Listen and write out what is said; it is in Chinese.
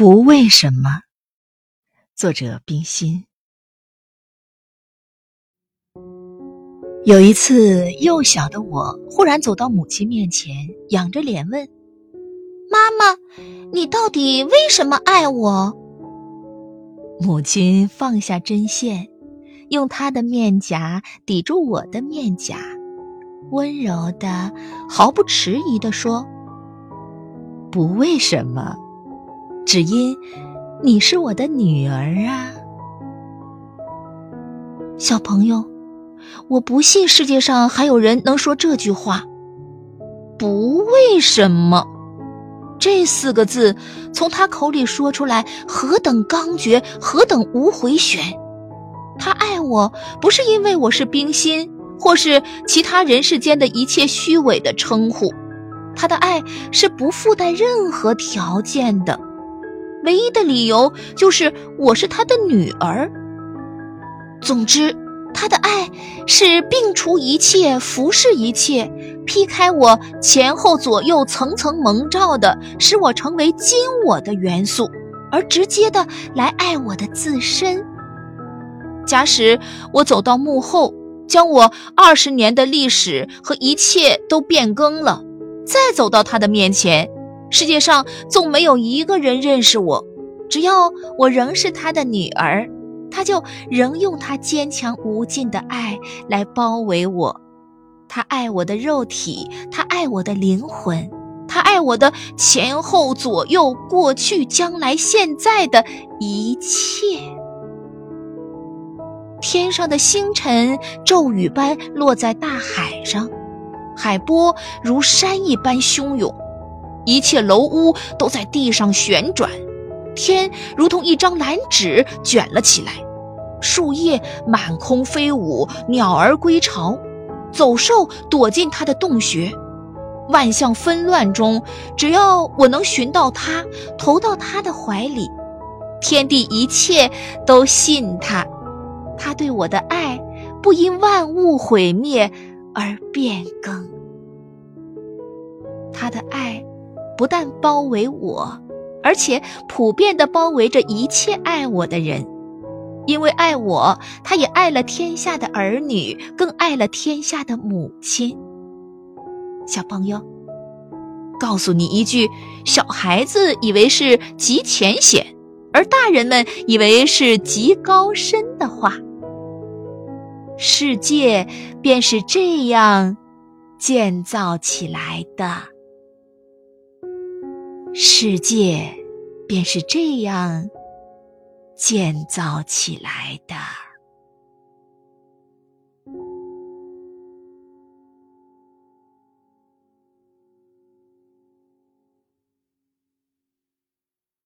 不为什么。作者：冰心。有一次，幼小的我忽然走到母亲面前，仰着脸问：“妈妈，你到底为什么爱我？”母亲放下针线，用她的面颊抵住我的面颊，温柔的、毫不迟疑的说：“不为什么。”只因你是我的女儿啊，小朋友，我不信世界上还有人能说这句话。不为什么，这四个字从他口里说出来，何等刚决，何等无回旋。他爱我，不是因为我是冰心，或是其他人世间的一切虚伪的称呼。他的爱是不附带任何条件的。唯一的理由就是我是他的女儿。总之，他的爱是摒除一切、服侍一切、劈开我前后左右层层蒙罩的，使我成为今我的元素，而直接的来爱我的自身。假使我走到幕后，将我二十年的历史和一切都变更了，再走到他的面前。世界上纵没有一个人认识我，只要我仍是他的女儿，他就仍用他坚强无尽的爱来包围我。他爱我的肉体，他爱我的灵魂，他爱我的前后左右、过去、将来、现在的一切。天上的星辰骤雨般落在大海上，海波如山一般汹涌。一切楼屋都在地上旋转，天如同一张蓝纸卷了起来，树叶满空飞舞，鸟儿归巢，走兽躲进它的洞穴。万象纷乱中，只要我能寻到它，投到它的怀里，天地一切都信它。他对我的爱不因万物毁灭而变更，他的爱。不但包围我，而且普遍的包围着一切爱我的人，因为爱我，他也爱了天下的儿女，更爱了天下的母亲。小朋友，告诉你一句，小孩子以为是极浅显，而大人们以为是极高深的话。世界便是这样建造起来的。世界便是这样建造起来的。